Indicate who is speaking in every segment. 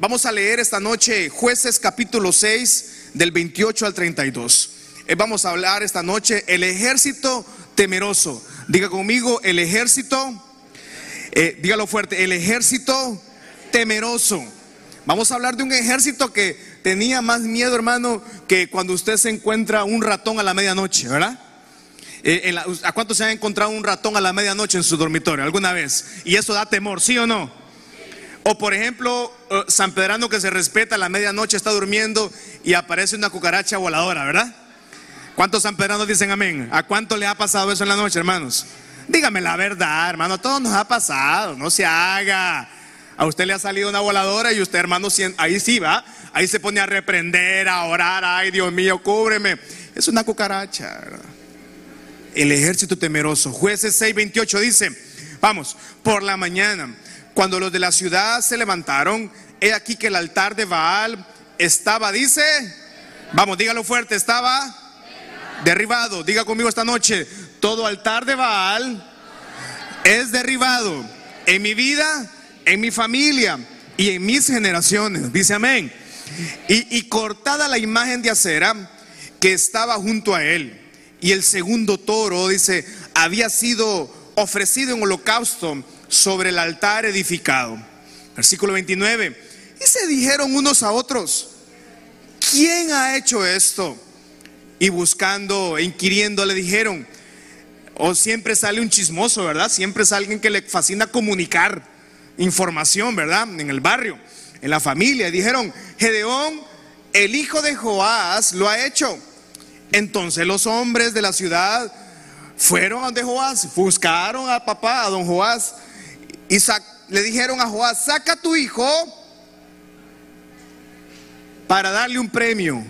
Speaker 1: vamos a leer esta noche jueces capítulo 6 del 28 al 32. Eh, vamos a hablar esta noche el ejército temeroso. Diga conmigo, el ejército, eh, dígalo fuerte, el ejército temeroso. Vamos a hablar de un ejército que tenía más miedo, hermano, que cuando usted se encuentra un ratón a la medianoche, ¿verdad? Eh, ¿A cuántos se han encontrado un ratón a la medianoche en su dormitorio alguna vez? Y eso da temor, ¿sí o no? O por ejemplo, San Pedrano que se respeta a la medianoche está durmiendo y aparece una cucaracha voladora, ¿verdad? ¿Cuántos San Pedranos dicen amén? ¿A cuánto le ha pasado eso en la noche, hermanos? Dígame la verdad, hermano, a todos nos ha pasado, no se haga. A usted le ha salido una voladora y usted, hermano, ahí sí va, ahí se pone a reprender, a orar, ay Dios mío, cúbreme. Es una cucaracha. ¿verdad? el ejército temeroso. Jueces 6:28 dice, vamos, por la mañana, cuando los de la ciudad se levantaron, he aquí que el altar de Baal estaba, dice, vamos, dígalo fuerte, estaba derribado. Diga conmigo esta noche, todo altar de Baal es derribado en mi vida, en mi familia y en mis generaciones. Dice amén. Y, y cortada la imagen de acera que estaba junto a él y el segundo toro, dice, había sido ofrecido en holocausto sobre el altar edificado. Versículo 29. Y se dijeron unos a otros, ¿quién ha hecho esto? Y buscando, e inquiriendo, le dijeron, o siempre sale un chismoso, ¿verdad? Siempre es alguien que le fascina comunicar información, ¿verdad? En el barrio, en la familia. Dijeron, Gedeón, el hijo de Joás, lo ha hecho. Entonces los hombres de la ciudad fueron a donde Joás, buscaron a papá, a don Joás, y le dijeron a Joás, saca a tu hijo para darle un premio.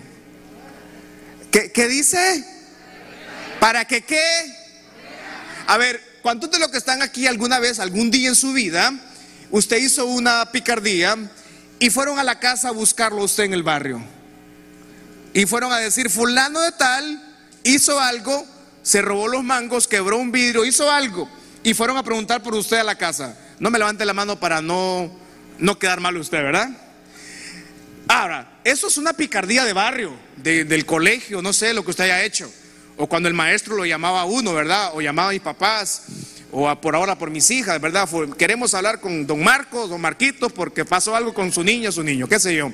Speaker 1: ¿Qué, dice? ¿Para que qué? A ver, ¿cuántos de los que están aquí alguna vez, algún día en su vida, usted hizo una picardía y fueron a la casa a buscarlo usted en el barrio? Y fueron a decir, fulano de tal hizo algo, se robó los mangos, quebró un vidrio, hizo algo. Y fueron a preguntar por usted a la casa. No me levante la mano para no, no quedar mal usted, ¿verdad? Ahora, eso es una picardía de barrio, del colegio, no sé lo que usted haya hecho. O cuando el maestro lo llamaba a uno, ¿verdad? O llamaba a mis papás, o por ahora por mis hijas, ¿verdad? Queremos hablar con don Marcos, don Marquitos, porque pasó algo con su niña, su niño, qué sé yo.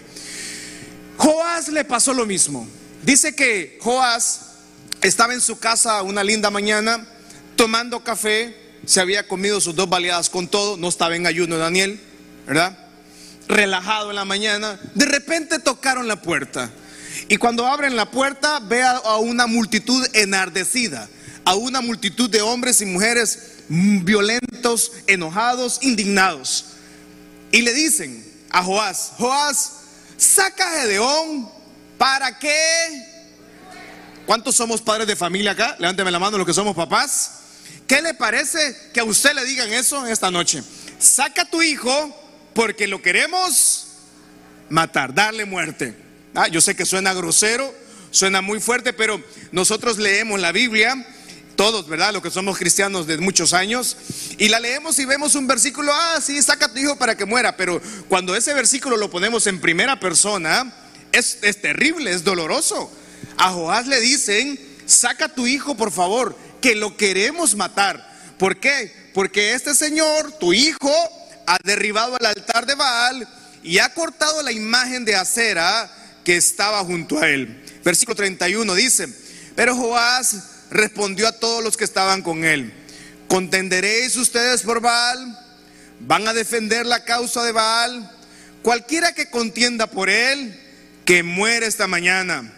Speaker 1: Joás le pasó lo mismo. Dice que Joás estaba en su casa una linda mañana tomando café, se había comido sus dos baleadas con todo, no estaba en ayuno Daniel, ¿verdad? Relajado en la mañana, de repente tocaron la puerta. Y cuando abren la puerta, ve a, una multitud enardecida, a una multitud de hombres y mujeres violentos, enojados, indignados. Y le dicen a Joás, Joás, saca a Gedeón, ¿para qué? ¿Cuántos somos padres de familia acá? Levánteme la mano los que somos papás. ¿Qué le parece que a usted le digan eso esta noche? Saca tu hijo porque lo queremos matar, darle muerte. Ah, yo sé que suena grosero, suena muy fuerte, pero nosotros leemos la Biblia todos, ¿verdad? Los que somos cristianos de muchos años, y la leemos y vemos un versículo, ah, sí, saca tu hijo para que muera, pero cuando ese versículo lo ponemos en primera persona, es, terrible, es doloroso. A Joás le dicen, saca tu hijo, por favor, que lo queremos matar. ¿Por qué? Porque este señor, tu hijo, ha derribado el altar de Baal y ha cortado la imagen de acera que estaba junto a él. Versículo 31 dice, pero Joás respondió a todos los que estaban con él, ¿contenderéis ustedes por Baal? ¿Van a defender la causa de Baal? Cualquiera que contienda por él, que muere esta mañana.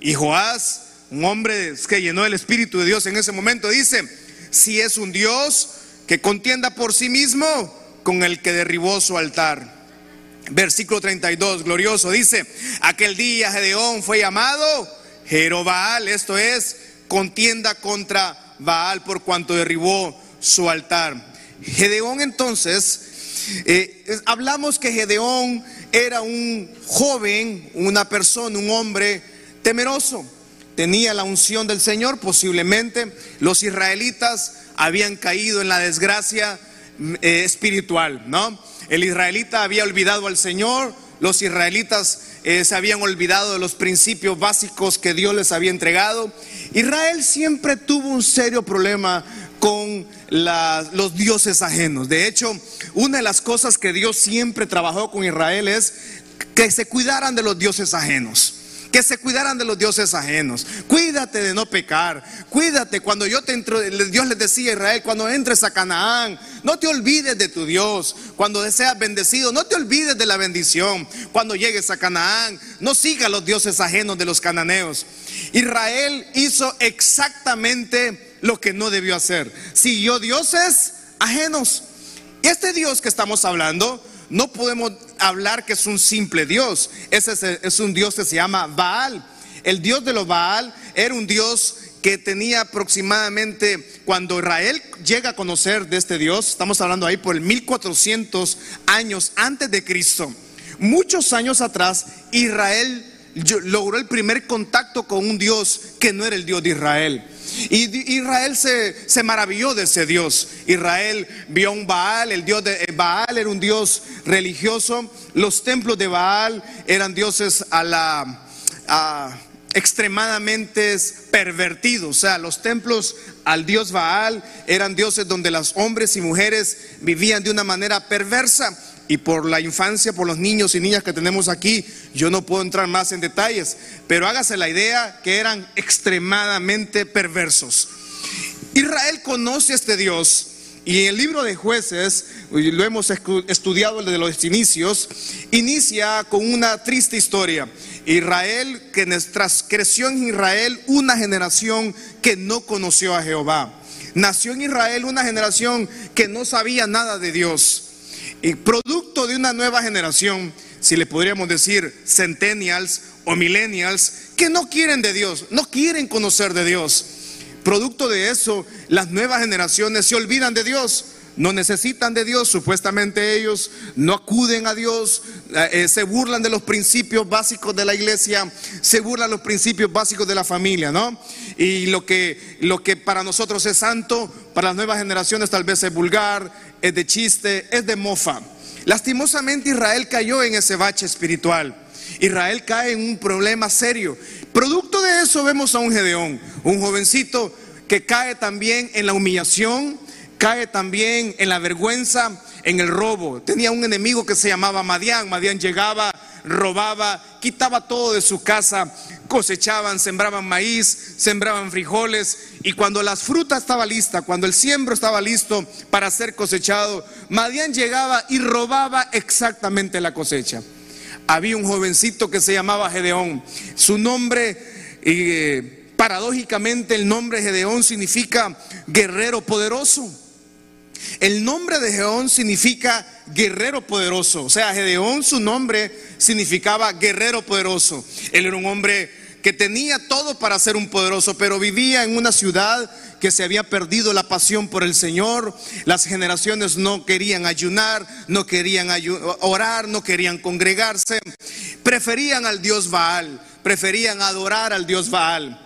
Speaker 1: Y Joás, un hombre que llenó el Espíritu de Dios en ese momento, dice, si es un Dios que contienda por sí mismo con el que derribó su altar. Versículo 32, glorioso, dice, aquel día Gedeón fue llamado Jerobaal, esto es, contienda contra Baal por cuanto derribó su altar. Gedeón entonces, eh, hablamos que Gedeón era un joven, una persona, un hombre temeroso. Tenía la unción del Señor, posiblemente los israelitas habían caído en la desgracia mm, eh, espiritual, ¿no? El israelita había olvidado al Señor, los israelitas eh, se habían olvidado de los principios básicos que Dios les había entregado. Israel siempre tuvo un serio problema con los dioses ajenos. De hecho, una de las cosas que Dios siempre trabajó con Israel es que se cuidaran de los dioses ajenos que se cuidaran de los dioses ajenos. Cuídate de no pecar. Cuídate cuando yo te entro, Dios les decía a Israel, cuando entres a Canaán, no te olvides de tu Dios. Cuando deseas bendecido, no te olvides de la bendición. Cuando llegues a Canaán, no sigas los dioses ajenos de los cananeos. Israel hizo exactamente lo que no debió hacer. Siguió dioses ajenos. Este Dios que estamos hablando no podemos hablar que es un simple Dios. Ese es, un Dios que se llama Baal. El Dios de los Baal era un Dios que tenía aproximadamente, cuando Israel llega a conocer de este Dios, estamos hablando ahí por el 1400 años antes de Cristo. Muchos años atrás, Israel logró el primer contacto con un Dios que no era el Dios de Israel. Y Israel se, se, maravilló de ese Dios. Israel vio un Baal, el Dios de eh, Baal era un Dios religioso. Los templos de Baal eran dioses a la extremadamente pervertidos. O sea, los templos al Dios Baal eran dioses donde los hombres y mujeres vivían de una manera perversa y por la infancia, por los niños y niñas que tenemos aquí, yo no puedo entrar más en detalles, pero hágase la idea que eran extremadamente perversos. Israel conoce a este Dios y en el libro de jueces, lo hemos estudiado desde los inicios, inicia con una triste historia. Israel, que creció en Israel una generación que no conoció a Jehová. Nació en Israel una generación que no sabía nada de Dios. Y producto de una nueva generación, si le podríamos decir centennials o millennials, que no quieren de Dios, no quieren conocer de Dios. Producto de eso, las nuevas generaciones se olvidan de Dios, no necesitan de Dios, supuestamente ellos no acuden a Dios, eh, eh, se burlan de los principios básicos de la iglesia, se burlan los principios básicos de la familia, ¿no? Y lo que, lo que para nosotros es santo, para las nuevas generaciones tal vez es vulgar, es de chiste, es de mofa. Lastimosamente Israel cayó en ese bache espiritual. Israel cae en un problema serio. Producto de eso vemos a un Gedeón, un jovencito que cae también en la humillación, cae también en la vergüenza, en el robo. Tenía un enemigo que se llamaba Madián. Madián llegaba, robaba, quitaba todo de su casa, cosechaban, sembraban maíz, sembraban frijoles. Y cuando las frutas estaba lista, cuando el siembro estaba listo para ser cosechado, Madián llegaba y robaba exactamente la cosecha. Había un jovencito que se llamaba Gedeón. Su nombre, eh, paradójicamente, el nombre Gedeón significa guerrero poderoso. El nombre de Gedeón significa guerrero poderoso. O sea, Gedeón su nombre significaba guerrero poderoso. Él era un hombre que tenía todo para ser un poderoso, pero vivía en una ciudad que se había perdido la pasión por el Señor. Las generaciones no querían ayunar, no querían orar, no querían congregarse. Preferían al Dios Baal, preferían adorar al Dios Baal.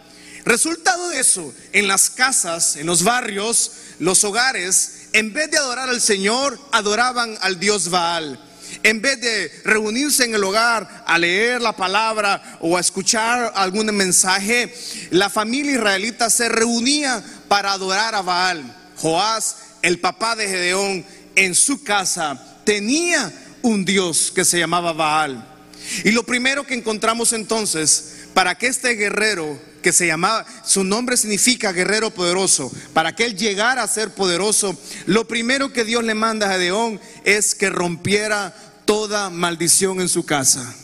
Speaker 1: Resultado de eso, en las casas, en los barrios, los hogares, en vez de adorar al Señor, adoraban al Dios Baal. En vez de reunirse en el hogar a leer la palabra o a escuchar algún mensaje, la familia israelita se reunía para adorar a Baal. Joás, el papá de Gedeón, en su casa tenía un Dios que se llamaba Baal. Y lo primero que encontramos entonces, para que este guerrero que se llamaba, su nombre significa guerrero poderoso, para que él llegara a ser poderoso, lo primero que Dios le manda a Gedeón es que rompiera toda maldición en su casa.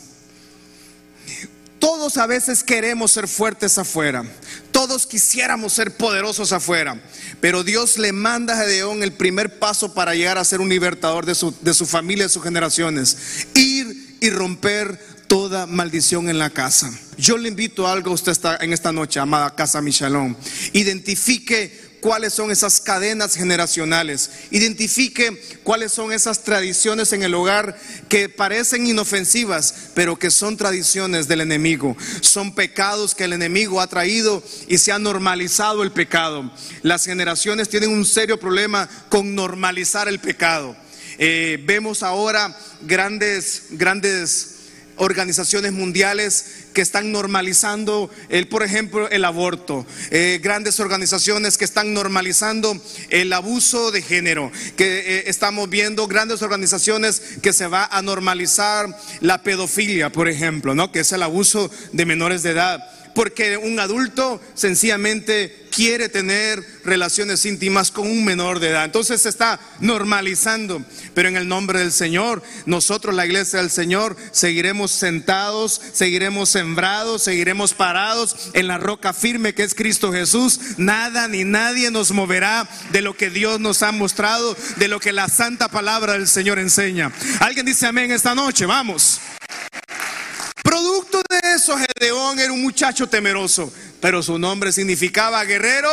Speaker 1: Todos a veces queremos ser fuertes afuera. Todos quisiéramos ser poderosos afuera. Pero Dios le manda a Gedeón el primer paso para llegar a ser un libertador de su, de su familia, de sus generaciones. Ir y romper toda maldición en la casa. Yo le invito a algo a usted en esta noche, amada Casa Michalón. Identifique cuáles son esas cadenas generacionales. Identifique cuáles son esas tradiciones en el hogar que parecen inofensivas, pero que son tradiciones del enemigo. Son pecados que el enemigo ha traído y se ha normalizado el pecado. Las generaciones tienen un serio problema con normalizar el pecado. Eh, vemos ahora grandes, grandes organizaciones mundiales que están normalizando, el, por ejemplo, el aborto, eh, grandes organizaciones que están normalizando el abuso de género, que eh, estamos viendo grandes organizaciones que se va a normalizar la pedofilia, por ejemplo, ¿no? que es el abuso de menores de edad porque un adulto sencillamente quiere tener relaciones íntimas con un menor de edad. Entonces se está normalizando. Pero en el nombre del Señor, nosotros, la iglesia del Señor, seguiremos sentados, seguiremos sembrados, seguiremos parados en la roca firme que es Cristo Jesús. Nada ni nadie nos moverá de lo que Dios nos ha mostrado, de lo que la santa palabra del Señor enseña. Alguien dice amén esta noche, vamos. Producto de eso, Gedeón era un muchacho temeroso, pero su nombre significaba guerrero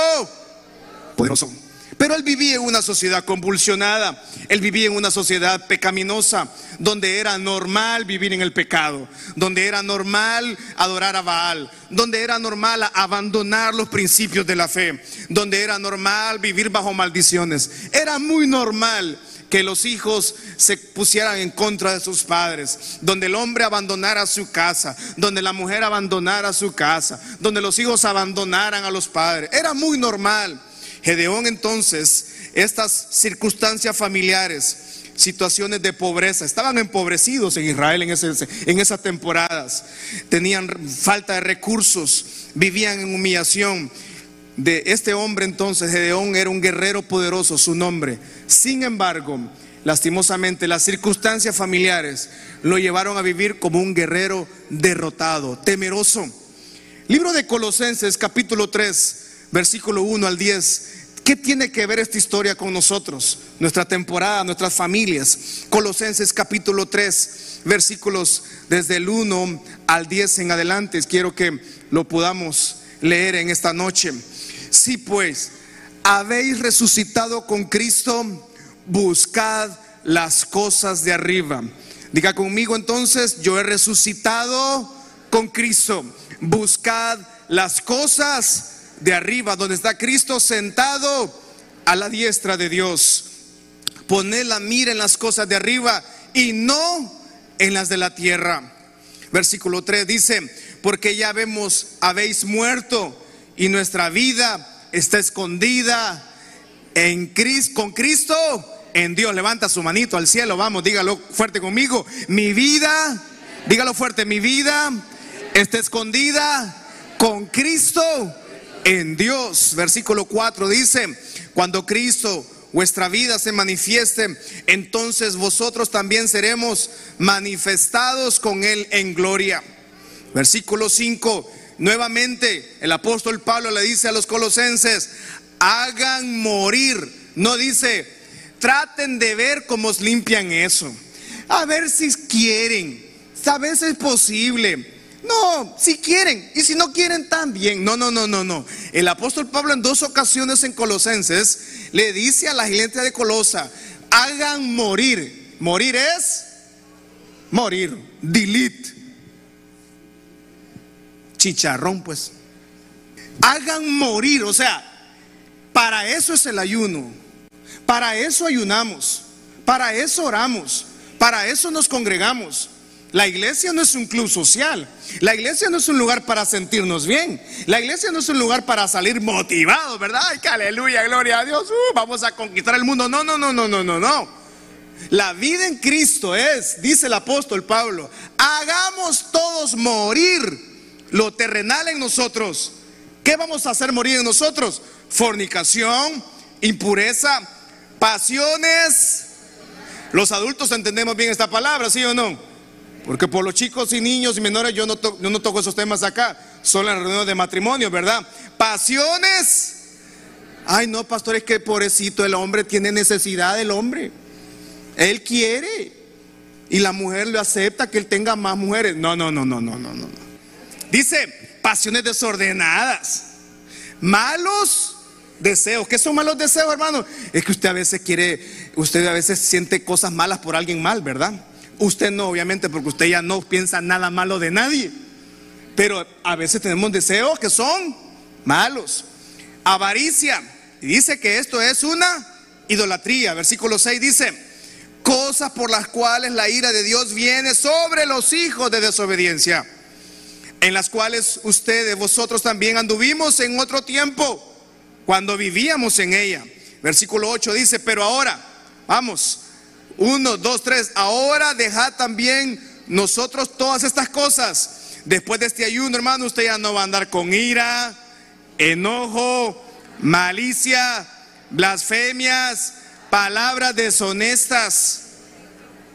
Speaker 1: poderoso. Pero él vivía en una sociedad convulsionada, él vivía en una sociedad pecaminosa, donde era normal vivir en el pecado, donde era normal adorar a Baal, donde era normal abandonar los principios de la fe, donde era normal vivir bajo maldiciones. Era muy normal que los hijos se pusieran en contra de sus padres, donde el hombre abandonara su casa, donde la mujer abandonara su casa, donde los hijos abandonaran a los padres. Era muy normal. Gedeón entonces, estas circunstancias familiares, situaciones de pobreza, estaban empobrecidos en Israel en, en esas temporadas, tenían falta de recursos, vivían en humillación de este hombre entonces, Gedeón era un guerrero poderoso, su nombre. Sin embargo, lastimosamente, las circunstancias familiares lo llevaron a vivir como un guerrero derrotado, temeroso. Libro de Colosenses, capítulo 3, versículo 1 al 10. ¿Qué tiene que ver esta historia con nosotros? Nuestra temporada, nuestras familias. Colosenses capítulo 3, versículos desde el 1 al 10 en adelante. Quiero que lo podamos leer en esta noche. Si pues habéis resucitado con Cristo, buscad las cosas de arriba. Diga conmigo entonces, yo he resucitado con Cristo. Buscad las cosas de arriba, donde está Cristo sentado a la diestra de Dios. Poned la mira en las cosas de arriba y no en las de la tierra. Versículo 3 dice, porque ya vemos, habéis muerto y nuestra vida está escondida en Cristo, con Cristo en Dios. Levanta su manito al cielo, vamos, dígalo fuerte conmigo. Mi vida, dígalo fuerte, mi vida está escondida con Cristo en Dios. Versículo 4 dice, cuando Cristo vuestra vida se manifieste, entonces vosotros también seremos manifestados con Él en gloria. Versículo 5, Nuevamente el apóstol Pablo le dice a los colosenses, hagan morir. No dice, traten de ver cómo limpian eso. A ver si quieren. A veces es posible. No, si quieren. Y si no quieren, también. No, no, no, no, no. El apóstol Pablo en dos ocasiones en Colosenses le dice a la iglesia de Colosa, hagan morir. Morir es morir. Delete chicharrón, pues. Hagan morir, o sea, para eso es el ayuno, para eso ayunamos, para eso oramos, para eso nos congregamos. La iglesia no es un club social, la iglesia no es un lugar para sentirnos bien, la iglesia no es un lugar para salir motivados, ¿verdad? Ay, que aleluya, gloria a Dios, uh, vamos a conquistar el mundo. No, no, no, no, no, no, no. La vida en Cristo es, dice el apóstol Pablo, hagamos todos morir lo terrenal en nosotros. ¿Qué vamos a hacer morir en nosotros? Fornicación, impureza, pasiones. Los adultos entendemos bien esta palabra, ¿sí o no? Porque por los chicos y niños y menores yo no, toco esos temas acá. Son las reuniones de matrimonio, ¿verdad? Pasiones. Ay, no, pastor, es que pobrecito el hombre tiene necesidad del hombre. Él quiere. Y la mujer le acepta que él tenga más mujeres. No, no, no, no, no, no, no. Dice, pasiones desordenadas, malos deseos. ¿Qué son malos deseos, hermano? Es que usted a veces quiere, usted a veces siente cosas malas por alguien mal, ¿verdad? Usted no, obviamente, porque usted ya no piensa nada malo de nadie. Pero a veces tenemos deseos que son malos. Avaricia. Y dice que esto es una idolatría. Versículo 6 dice, cosas por las cuales la ira de Dios viene sobre los hijos de desobediencia, en las cuales ustedes, vosotros también anduvimos en otro tiempo, cuando vivíamos en ella. Versículo 8 dice, pero ahora, vamos, uno, dos, tres, ahora dejad también nosotros todas estas cosas. Después de este ayuno, hermano, usted ya no va a andar con ira, enojo, malicia, blasfemias, palabras deshonestas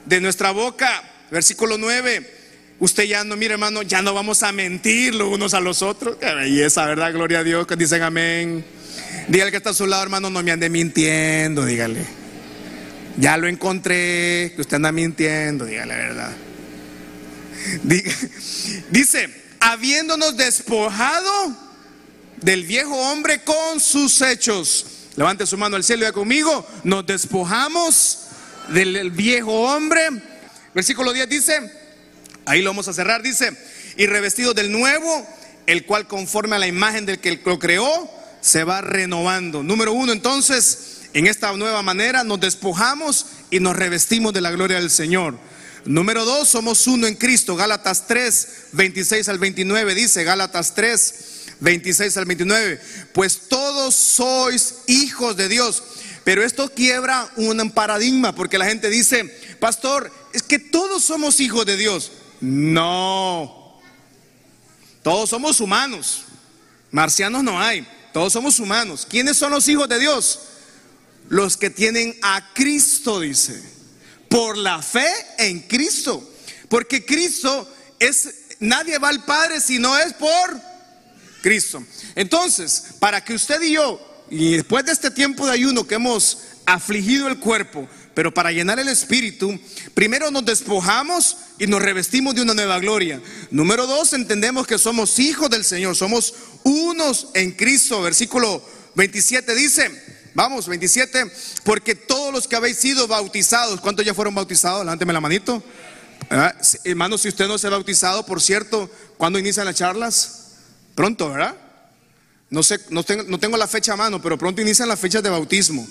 Speaker 1: de nuestra boca. Versículo 9. Usted ya no, mire hermano, ya no vamos a mentir los unos a los otros. Qué belleza, ¿verdad? Gloria a Dios, que dicen amén. Dígale que está a su lado, hermano, no me ande mintiendo, dígale. Ya lo encontré, que usted anda mintiendo, dígale la verdad. Dice, habiéndonos despojado del viejo hombre con sus hechos. Levante su mano al cielo y conmigo, nos despojamos del viejo hombre. Versículo 10 dice, ahí lo vamos a cerrar, dice, y revestido del nuevo, el cual conforme a la imagen del que lo creó, se va renovando. Número uno, entonces, en esta nueva manera nos despojamos y nos revestimos de la gloria del Señor. Número dos, somos uno en Cristo. Gálatas 3, 26 al 29 dice, Gálatas 3, 26 al 29, pues todos sois hijos de Dios. Pero esto quiebra un paradigma porque la gente dice, pastor, es que todos somos hijos de Dios. No, todos somos humanos, marcianos no hay, todos somos humanos. ¿Quiénes son los hijos de Dios? Los que tienen a Cristo, dice, por la fe en Cristo. Porque Cristo es, nadie va al Padre si no es por Cristo. Entonces, para que usted y yo y después de este tiempo de ayuno que hemos afligido el cuerpo, pero para llenar el espíritu, primero nos despojamos y nos revestimos de una nueva gloria. Número dos, entendemos que somos hijos del Señor, somos unos en Cristo. Versículo 27 dice, vamos, 27, porque todos los que habéis sido bautizados, ¿cuántos ya fueron bautizados? Levánteme la manito. Ah, hermano, si usted no se ha bautizado, por cierto, ¿cuándo inician las charlas? Pronto, ¿verdad? No, sé, no, tengo, la fecha a mano, pero pronto inician las fechas de bautismo.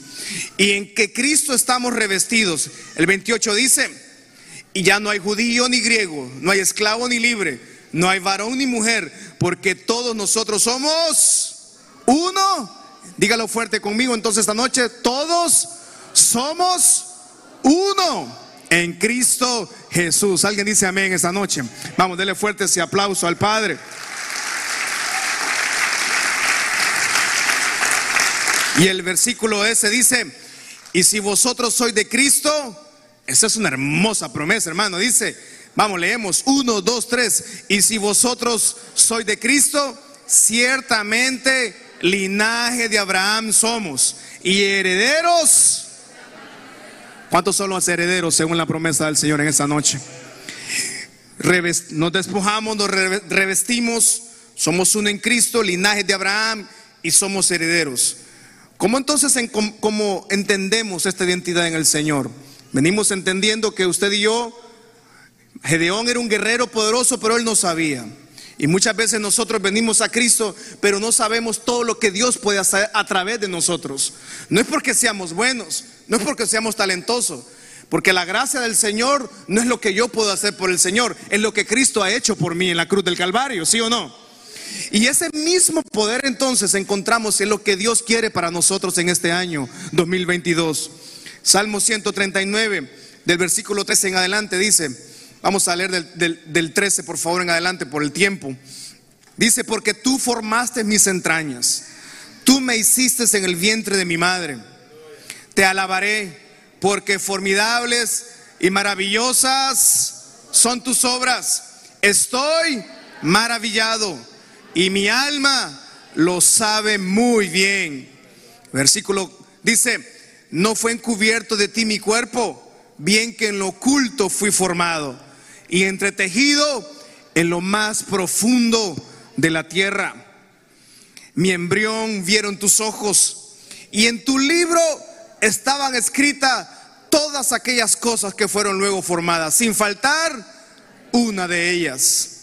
Speaker 1: Y en que Cristo estamos revestidos. El 28 dice, y ya no hay judío ni griego, no hay esclavo ni libre, no hay varón ni mujer, porque todos nosotros somos uno. Dígalo fuerte conmigo entonces esta noche, todos somos uno en Cristo Jesús. Alguien dice amén esta noche. Vamos, dele fuerte ese aplauso al Padre. Y el versículo ese dice, y si vosotros sois de Cristo, esa es una hermosa promesa, hermano. Dice, vamos, leemos, uno, dos, tres, y si vosotros sois de Cristo, ciertamente linaje de Abraham somos, y herederos. ¿Cuántos son los herederos según la promesa del Señor en esta noche? Nos despojamos, nos revestimos, somos uno en Cristo, linaje de Abraham, y somos herederos. ¿Cómo entonces en, cómo entendemos esta identidad en el Señor? Venimos entendiendo que usted y yo, Gedeón era un guerrero poderoso, pero él no sabía. Y muchas veces nosotros venimos a Cristo, pero no sabemos todo lo que Dios puede hacer a través de nosotros. No es porque seamos buenos, no es porque seamos talentosos, porque la gracia del Señor no es lo que yo puedo hacer por el Señor, es lo que Cristo ha hecho por mí en la cruz del Calvario, ¿sí o no? Y ese mismo poder entonces encontramos en lo que Dios quiere para nosotros en este año 2022. Salmo 139, del versículo 13 en adelante, dice, vamos a leer del, del 13 por favor en adelante por el tiempo. Dice, porque tú formaste mis entrañas, tú me hiciste en el vientre de mi madre. Te alabaré porque formidables y maravillosas son tus obras. Estoy maravillado y mi alma lo sabe muy bien. Versículo dice, no fue encubierto de ti mi cuerpo, bien que en lo oculto fui formado y entretejido en lo más profundo de la tierra. Mi embrión vieron tus ojos y en tu libro estaban escritas todas aquellas cosas que fueron luego formadas, sin faltar una de ellas.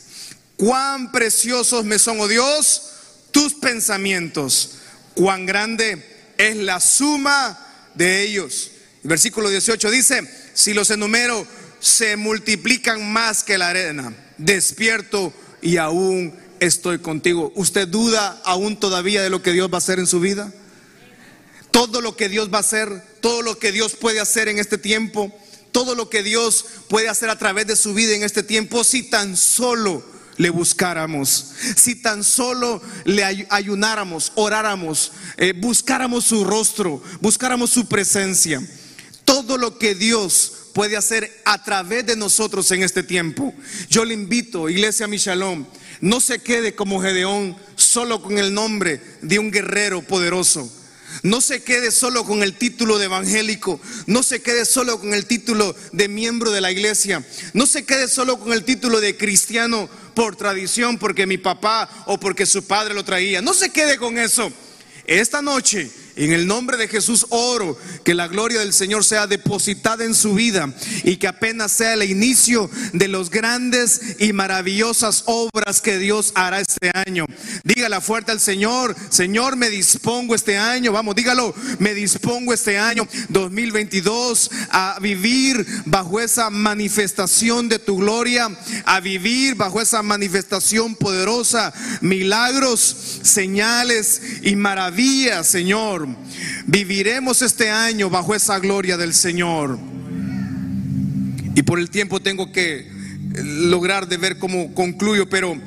Speaker 1: Cuán preciosos me son, oh Dios, tus pensamientos. Cuán grande es la suma de ellos. versículo 18 dice, si los enumero, se multiplican más que la arena. Despierto y aún estoy contigo. ¿Usted duda aún todavía de lo que Dios va a hacer en su vida? Todo lo que Dios va a hacer, todo lo que Dios puede hacer en este tiempo, todo lo que Dios puede hacer a través de su vida en este tiempo, si tan solo le buscáramos, si tan solo le ayunáramos, oráramos, eh, buscáramos su rostro, buscáramos su presencia. Todo lo que Dios puede hacer a través de nosotros en este tiempo. Yo le invito, iglesia Michalón, no se quede como Gedeón solo con el nombre de un guerrero poderoso. No se quede solo con el título de evangélico, no se quede solo con el título de miembro de la iglesia, no se quede solo con el título de cristiano por tradición, porque mi papá o porque su padre lo traía. No se quede con eso. Esta noche en el nombre de Jesús oro que la gloria del Señor sea depositada en su vida y que apenas sea el inicio de los grandes y maravillosas obras que Dios hará este año. Dígala fuerte al Señor, Señor, me dispongo este año, vamos, dígalo, me dispongo este año 2022 a vivir bajo esa manifestación de tu gloria, a vivir bajo esa manifestación poderosa, milagros, señales y maravillas, Señor. Viviremos este año bajo esa gloria del Señor. Y por el tiempo tengo que eh, lograr de ver cómo concluyo, pero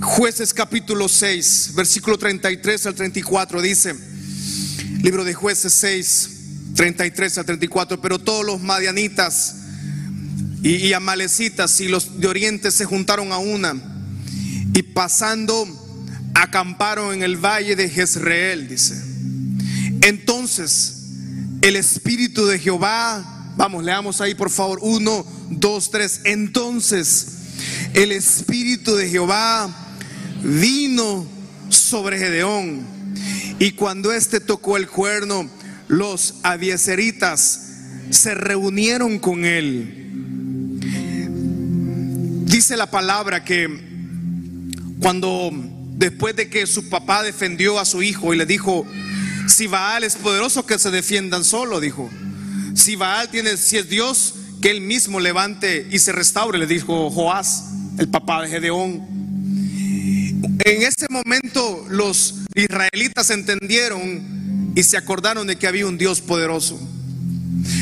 Speaker 1: jueces capítulo 6, versículo 33 al 34 dice, libro de jueces 6, 33 al 34, pero todos los madianitas y, y amalecitas y los de oriente se juntaron a una y pasando acamparon en el valle de Jezreel, dice. Entonces, el Espíritu de Jehová, vamos, leamos ahí por favor, uno, dos, tres. Entonces, el Espíritu de Jehová vino sobre Gedeón. Y cuando éste tocó el cuerno, los abieseritas se reunieron con él. Dice la palabra que cuando después de que su papá defendió a su hijo y le dijo, si Baal es poderoso, que se defiendan solo, dijo. Si Baal tiene, si es Dios, que él mismo levante y se restaure, le dijo Joás, el papá de Gedeón. En ese momento los israelitas entendieron y se acordaron de que había un Dios poderoso.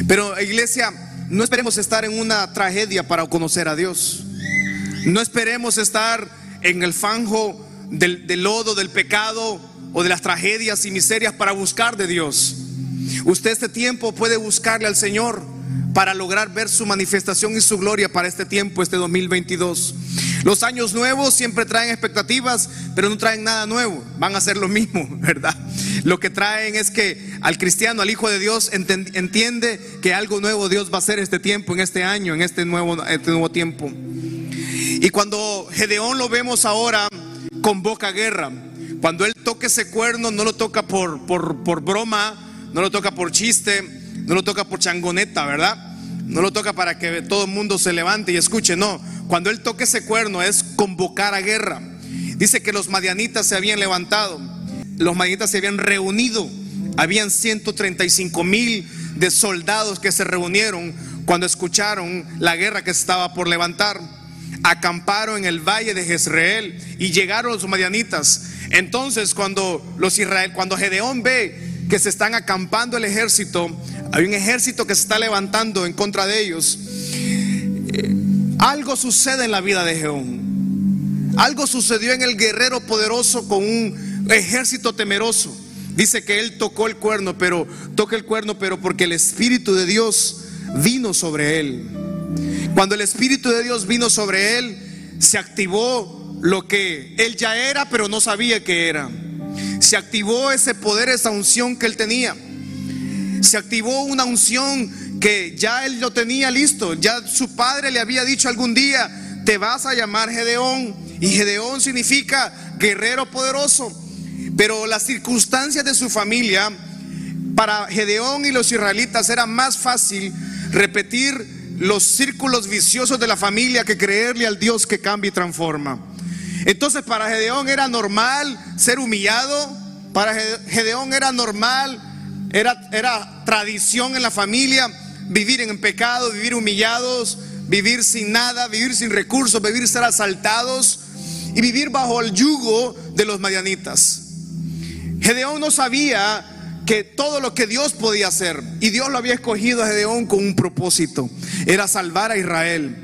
Speaker 1: Pero iglesia, no esperemos estar en una tragedia para conocer a Dios. No esperemos estar en el fanjo del, del lodo, del pecado, o de las tragedias y miserias para buscar de Dios. Usted este tiempo puede buscarle al Señor para lograr ver su manifestación y su gloria para este tiempo, este 2022. Los años nuevos siempre traen expectativas, pero no traen nada nuevo. Van a ser lo mismo, ¿verdad? Lo que traen es que al cristiano, al Hijo de Dios, entiende que algo nuevo Dios va a hacer este tiempo, en este año, en este nuevo, este nuevo tiempo. Y cuando Gedeón lo vemos ahora, convoca guerra. Cuando él toca ese cuerno, no lo toca por, por, broma, no lo toca por chiste, no lo toca por changoneta, ¿verdad? No lo toca para que todo el mundo se levante y escuche, no. Cuando él toca ese cuerno es convocar a guerra. Dice que los madianitas se habían levantado, los madianitas se habían reunido, habían 135 mil de soldados que se reunieron cuando escucharon la guerra que estaba por levantar. Acamparon en el valle de Jezreel y llegaron los madianitas entonces, cuando los Israel, cuando Gedeón ve que se están acampando el ejército, hay un ejército que se está levantando en contra de ellos. Eh, algo sucede en la vida de Gedeón. Algo sucedió en el guerrero poderoso con un ejército temeroso. Dice que él tocó el cuerno, pero toca el cuerno, pero porque el Espíritu de Dios vino sobre él. Cuando el Espíritu de Dios vino sobre él, se activó lo que él ya era, pero no sabía que era. Se activó ese poder, esa unción que él tenía. Se activó una unción que ya él lo tenía listo. Ya su padre le había dicho algún día, te vas a llamar Gedeón. Y Gedeón significa guerrero poderoso. Pero las circunstancias de su familia, para Gedeón y los israelitas era más fácil repetir los círculos viciosos de la familia que creerle al Dios que cambia y transforma. Entonces para Gedeón era normal ser humillado, para Gedeón era normal, era, era tradición en la familia vivir en pecado, vivir humillados, vivir sin nada, vivir sin recursos, vivir ser asaltados y vivir bajo el yugo de los madianitas. Gedeón no sabía que todo lo que Dios podía hacer, y Dios lo había escogido a Gedeón con un propósito, era salvar a Israel.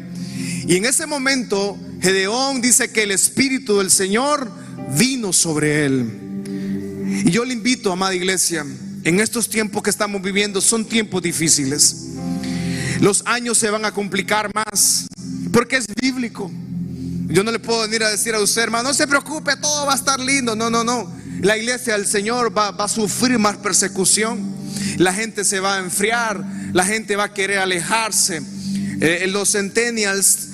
Speaker 1: Y en ese momento, Gedeón dice que el Espíritu del Señor vino sobre él. Y yo le invito, amada iglesia, en estos tiempos que estamos viviendo son tiempos difíciles. Los años se van a complicar más, porque es bíblico. Yo no le puedo venir a decir a usted, hermano, no se preocupe, todo va a estar lindo. No, no, no la iglesia del Señor va, a sufrir más persecución. La gente se va a enfriar, la gente va a querer alejarse. Eh, los centennials,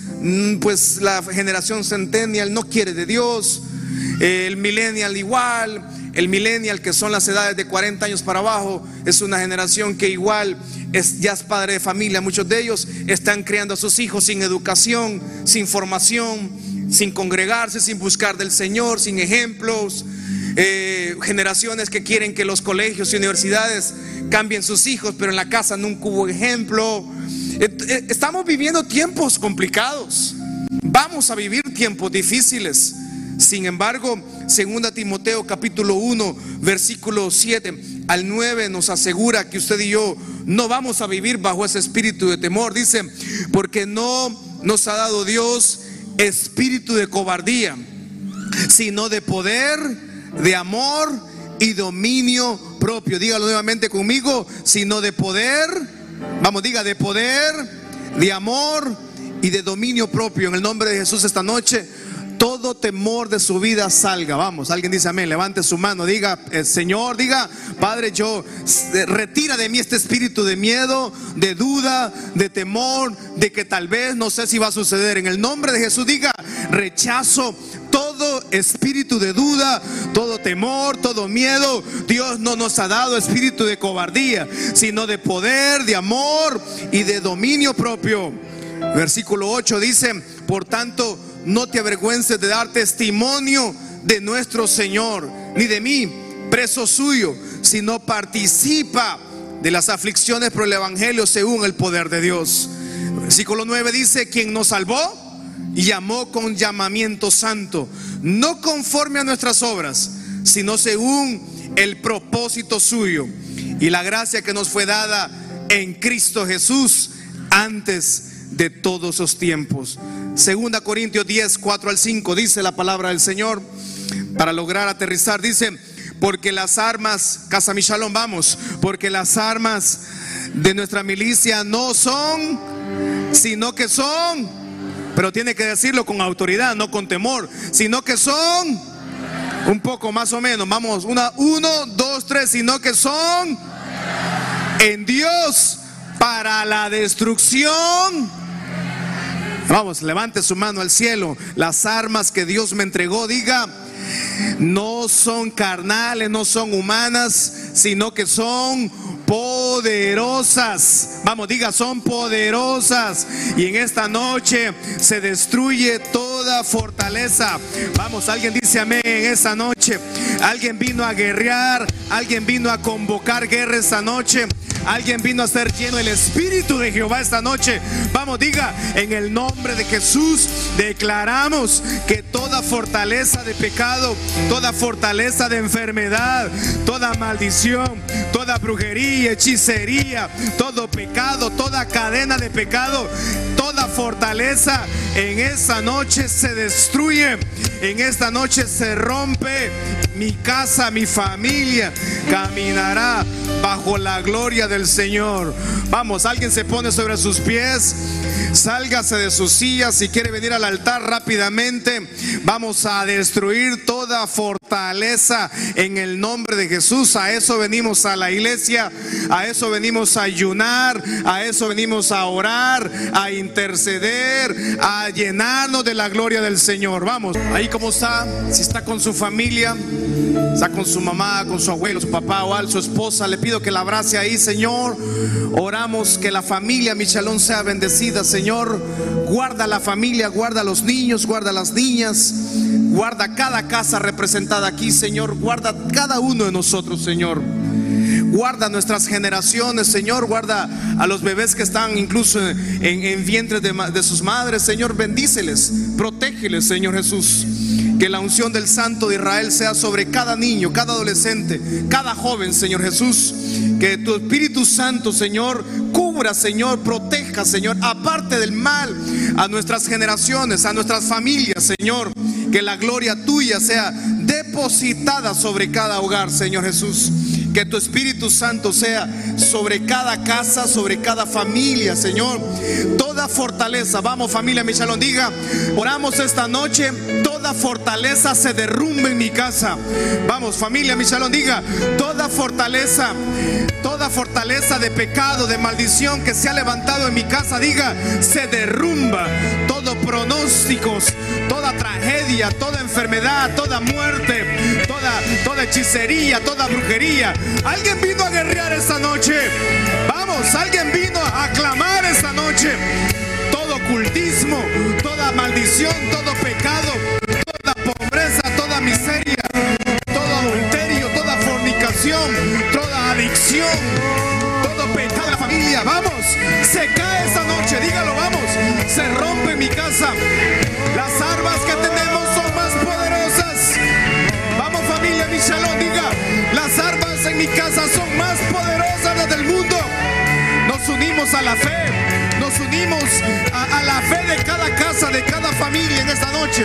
Speaker 1: pues la generación centennial no quiere de Dios. El millennial igual. El millennial, que son las edades de 40 años para abajo, es una generación que igual es, ya es padre de familia. Muchos de ellos están criando a sus hijos sin educación, sin formación, sin congregarse, sin buscar del Señor, sin ejemplos. Eh, generaciones que quieren que los colegios y universidades cambien sus hijos, pero en la casa nunca hubo ejemplo. Eh, estamos viviendo tiempos complicados. Vamos a vivir tiempos difíciles. Sin embargo, 2 Timoteo capítulo 1, versículo 7 al 9 nos asegura que usted y yo no vamos a vivir bajo ese espíritu de temor. Dice, porque no nos ha dado Dios espíritu de cobardía, sino de poder, de amor y dominio propio. Dígalo nuevamente conmigo, sino de poder, vamos, diga, de poder, de amor y de dominio propio. En el nombre de Jesús esta noche, todo temor de su vida salga. Vamos, alguien dice amén, levante su mano, diga, eh, Señor, diga, Padre, yo eh, retira de mí este espíritu de miedo, de duda, de temor, de que tal vez no sé si va a suceder. En el nombre de Jesús, diga, rechazo todo espíritu de duda, todo temor, todo miedo. Dios no nos ha dado espíritu de cobardía, sino de poder, de amor y de dominio propio. Versículo 8 dice, por tanto, no te avergüences de dar testimonio de nuestro Señor, ni de mí, preso suyo, sino participa de las aflicciones por el Evangelio según el poder de Dios. Versículo 9 dice, quien nos salvó llamó con llamamiento santo, no conforme a nuestras obras, sino según el propósito suyo y la gracia que nos fue dada en Cristo Jesús antes de todos los tiempos. Segunda Corintios 10, 4 al 5 dice la palabra del Señor para lograr aterrizar. Dice, porque las armas, Casa Michalón, vamos, porque las armas de nuestra milicia no son, sino que son pero tiene que decirlo con autoridad, no con temor, sino que son un poco más o menos. Vamos, una, uno, dos, tres, sino que son en Dios para la destrucción. Vamos, levante su mano al cielo. Las armas que Dios me entregó, diga, no son carnales, no son humanas, sino que son poderosas. Vamos, diga, son poderosas. Y en esta noche se destruye toda fortaleza. Vamos, alguien dice amén en esta noche. Alguien vino a guerrear, alguien vino a convocar guerra esta noche. Alguien vino a ser lleno del Espíritu de Jehová esta noche. Vamos, diga, en el nombre de Jesús declaramos que toda fortaleza de pecado, toda fortaleza de enfermedad, toda maldición, toda brujería, hechicería, todo pecado, toda cadena de pecado, toda fortaleza en esta noche se destruye, en esta noche se rompe. Mi casa, mi familia caminará bajo la gloria del Señor. Vamos, alguien se pone sobre sus pies. Sálgase de su silla si quiere venir al altar rápidamente. Vamos a destruir toda fortaleza en el nombre de Jesús. A eso venimos a la iglesia, a eso venimos a ayunar, a eso venimos a orar, a interceder, a llenarnos de la gloria del Señor. Vamos, ahí como está, si está con su familia, está con su mamá, con su abuelo, su papá o su esposa, le pido que la abrace ahí, Señor. Oramos que la familia Michalón sea bendecida, Señor. Guarda la familia, guarda los niños, guarda las niñas, guarda cada casa representada aquí, Señor. Guarda cada uno de nosotros, Señor. Guarda nuestras generaciones, Señor. Guarda a los bebés que están incluso en, en vientres de, de sus madres, Señor. Bendíceles, protégeles, Señor Jesús. Que la unción del Santo de Israel sea sobre cada niño, cada adolescente, cada joven, Señor Jesús. Que tu Espíritu Santo, Señor, cubra, Señor, proteja, Señor, aparte del mal a nuestras generaciones, a nuestras familias, Señor. Que la gloria tuya sea depositada sobre cada hogar, Señor Jesús. Que tu Espíritu Santo sea sobre cada casa, sobre cada familia, Señor. Toda fortaleza, vamos familia Michalón, diga, oramos esta noche, toda fortaleza se derrumbe en mi casa. Vamos familia Michalón, diga, toda fortaleza, toda fortaleza de pecado, de maldición que se ha levantado en mi casa, diga, se derrumba. Todo pronósticos, toda tragedia, toda enfermedad, toda muerte, toda, hechicería, toda brujería. Alguien vino a guerrear esta noche. Vamos, alguien vino a aclamar esta noche. Todo ocultismo, toda maldición, todo pecado, toda pobreza, toda miseria, todo adulterio, toda fornicación, toda adicción, todo pecado de la familia. Vamos, se cae esta noche, dígalo, vamos, se rompe mi casa. Las armas que tenemos mi casa son más poderosas las del mundo. Nos unimos a la fe, nos unimos a, a la fe de cada casa, de cada familia en esta noche.